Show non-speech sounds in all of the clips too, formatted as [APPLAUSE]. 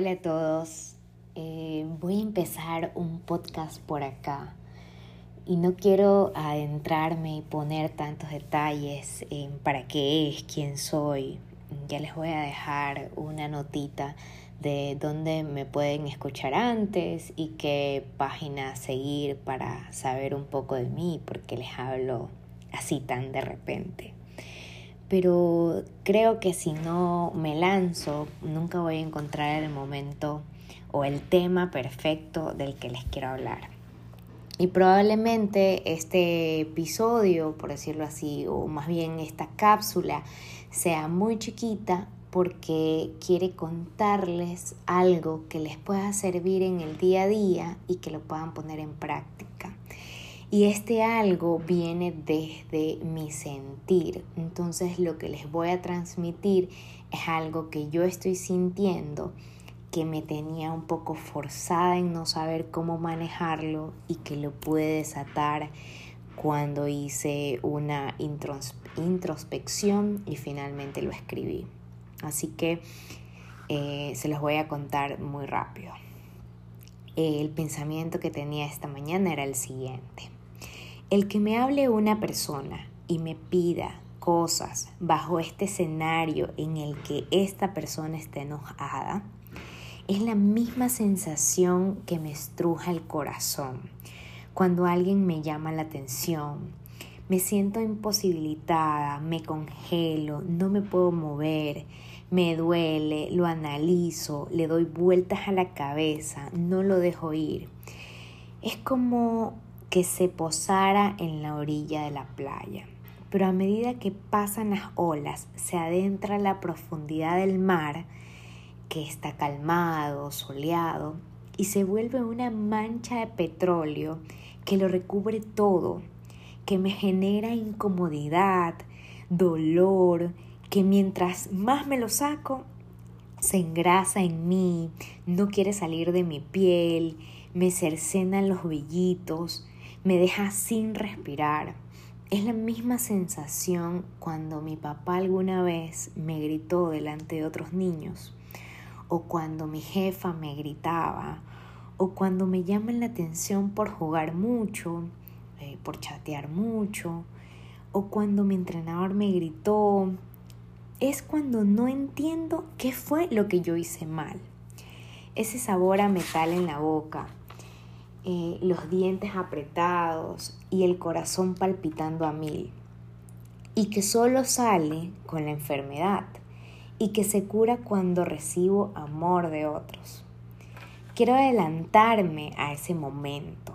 Hola a todos. Eh, voy a empezar un podcast por acá y no quiero adentrarme y poner tantos detalles en para qué es, quién soy. Ya les voy a dejar una notita de dónde me pueden escuchar antes y qué página seguir para saber un poco de mí, porque les hablo así tan de repente pero creo que si no me lanzo, nunca voy a encontrar el momento o el tema perfecto del que les quiero hablar. Y probablemente este episodio, por decirlo así, o más bien esta cápsula, sea muy chiquita porque quiere contarles algo que les pueda servir en el día a día y que lo puedan poner en práctica. Y este algo viene desde mi sentir. Entonces lo que les voy a transmitir es algo que yo estoy sintiendo, que me tenía un poco forzada en no saber cómo manejarlo y que lo pude desatar cuando hice una introspección y finalmente lo escribí. Así que eh, se los voy a contar muy rápido. El pensamiento que tenía esta mañana era el siguiente. El que me hable una persona y me pida cosas bajo este escenario en el que esta persona está enojada, es la misma sensación que me estruja el corazón. Cuando alguien me llama la atención, me siento imposibilitada, me congelo, no me puedo mover, me duele, lo analizo, le doy vueltas a la cabeza, no lo dejo ir. Es como que se posara en la orilla de la playa. Pero a medida que pasan las olas, se adentra la profundidad del mar, que está calmado, soleado, y se vuelve una mancha de petróleo que lo recubre todo, que me genera incomodidad, dolor, que mientras más me lo saco, se engrasa en mí, no quiere salir de mi piel, me cercenan los vellitos, me deja sin respirar. Es la misma sensación cuando mi papá alguna vez me gritó delante de otros niños, o cuando mi jefa me gritaba, o cuando me llaman la atención por jugar mucho, eh, por chatear mucho, o cuando mi entrenador me gritó. Es cuando no entiendo qué fue lo que yo hice mal. Ese sabor a metal en la boca, eh, los dientes apretados y el corazón palpitando a mil, y que solo sale con la enfermedad y que se cura cuando recibo amor de otros. Quiero adelantarme a ese momento.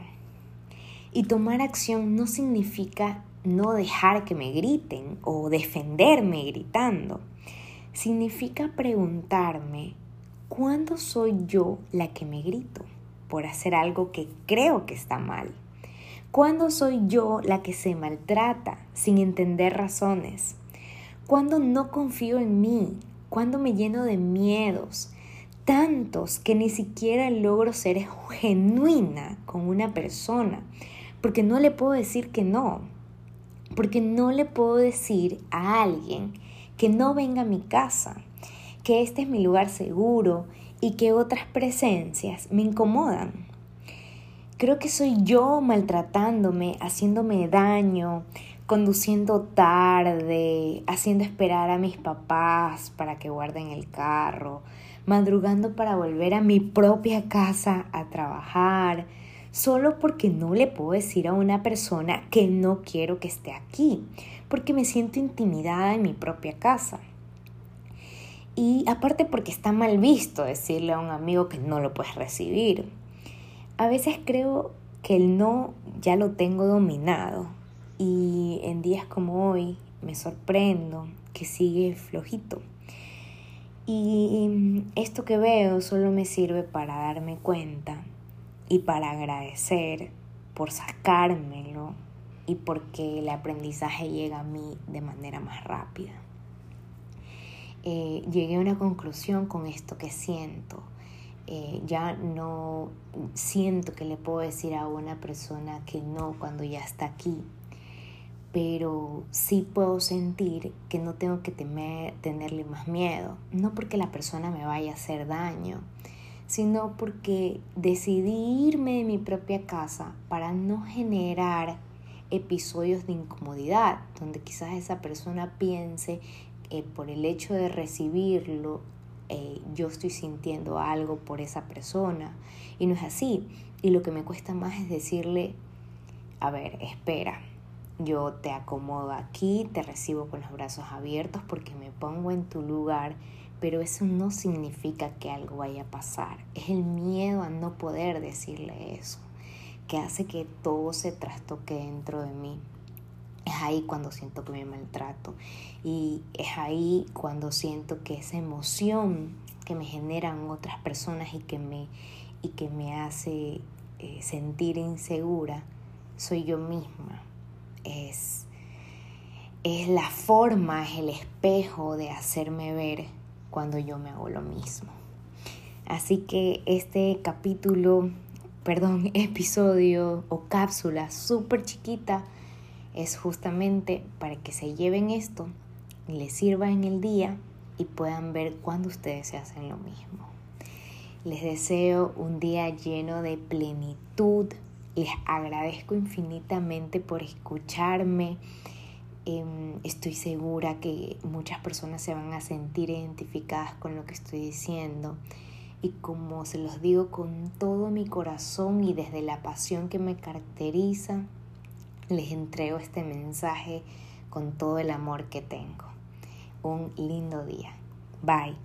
Y tomar acción no significa no dejar que me griten o defenderme gritando. Significa preguntarme, ¿cuándo soy yo la que me grito? Por hacer algo que creo que está mal? ¿Cuándo soy yo la que se maltrata sin entender razones? ¿Cuándo no confío en mí? ¿Cuándo me lleno de miedos? Tantos que ni siquiera logro ser genuina con una persona, porque no le puedo decir que no, porque no le puedo decir a alguien que no venga a mi casa, que este es mi lugar seguro y que otras presencias me incomodan. Creo que soy yo maltratándome, haciéndome daño, conduciendo tarde, haciendo esperar a mis papás para que guarden el carro, madrugando para volver a mi propia casa a trabajar, solo porque no le puedo decir a una persona que no quiero que esté aquí, porque me siento intimidada en mi propia casa. Y aparte porque está mal visto decirle a un amigo que no lo puedes recibir. A veces creo que el no ya lo tengo dominado y en días como hoy me sorprendo que sigue flojito. Y esto que veo solo me sirve para darme cuenta y para agradecer por sacármelo y porque el aprendizaje llega a mí de manera más rápida. Eh, llegué a una conclusión con esto que siento. Eh, ya no siento que le puedo decir a una persona que no cuando ya está aquí, pero sí puedo sentir que no tengo que temer, tenerle más miedo, no porque la persona me vaya a hacer daño, sino porque decidí irme de mi propia casa para no generar episodios de incomodidad, donde quizás esa persona piense que por el hecho de recibirlo, eh, yo estoy sintiendo algo por esa persona. Y no es así. Y lo que me cuesta más es decirle, a ver, espera, yo te acomodo aquí, te recibo con los brazos abiertos porque me pongo en tu lugar, pero eso no significa que algo vaya a pasar. Es el miedo a no poder decirle eso, que hace que todo se trastoque dentro de mí. Es ahí cuando siento que me maltrato y es ahí cuando siento que esa emoción que me generan otras personas y que me, y que me hace eh, sentir insegura, soy yo misma es, es la forma, es el espejo de hacerme ver cuando yo me hago lo mismo. Así que este capítulo, perdón, [LAUGHS] episodio o cápsula súper chiquita es justamente para que se lleven esto, les sirva en el día y puedan ver cuando ustedes se hacen lo mismo. Les deseo un día lleno de plenitud, les agradezco infinitamente por escucharme. Em, estoy segura que muchas personas se van a sentir identificadas con lo que estoy diciendo. Y como se los digo con todo mi corazón y desde la pasión que me caracteriza, les entrego este mensaje con todo el amor que tengo. Un lindo día. Bye.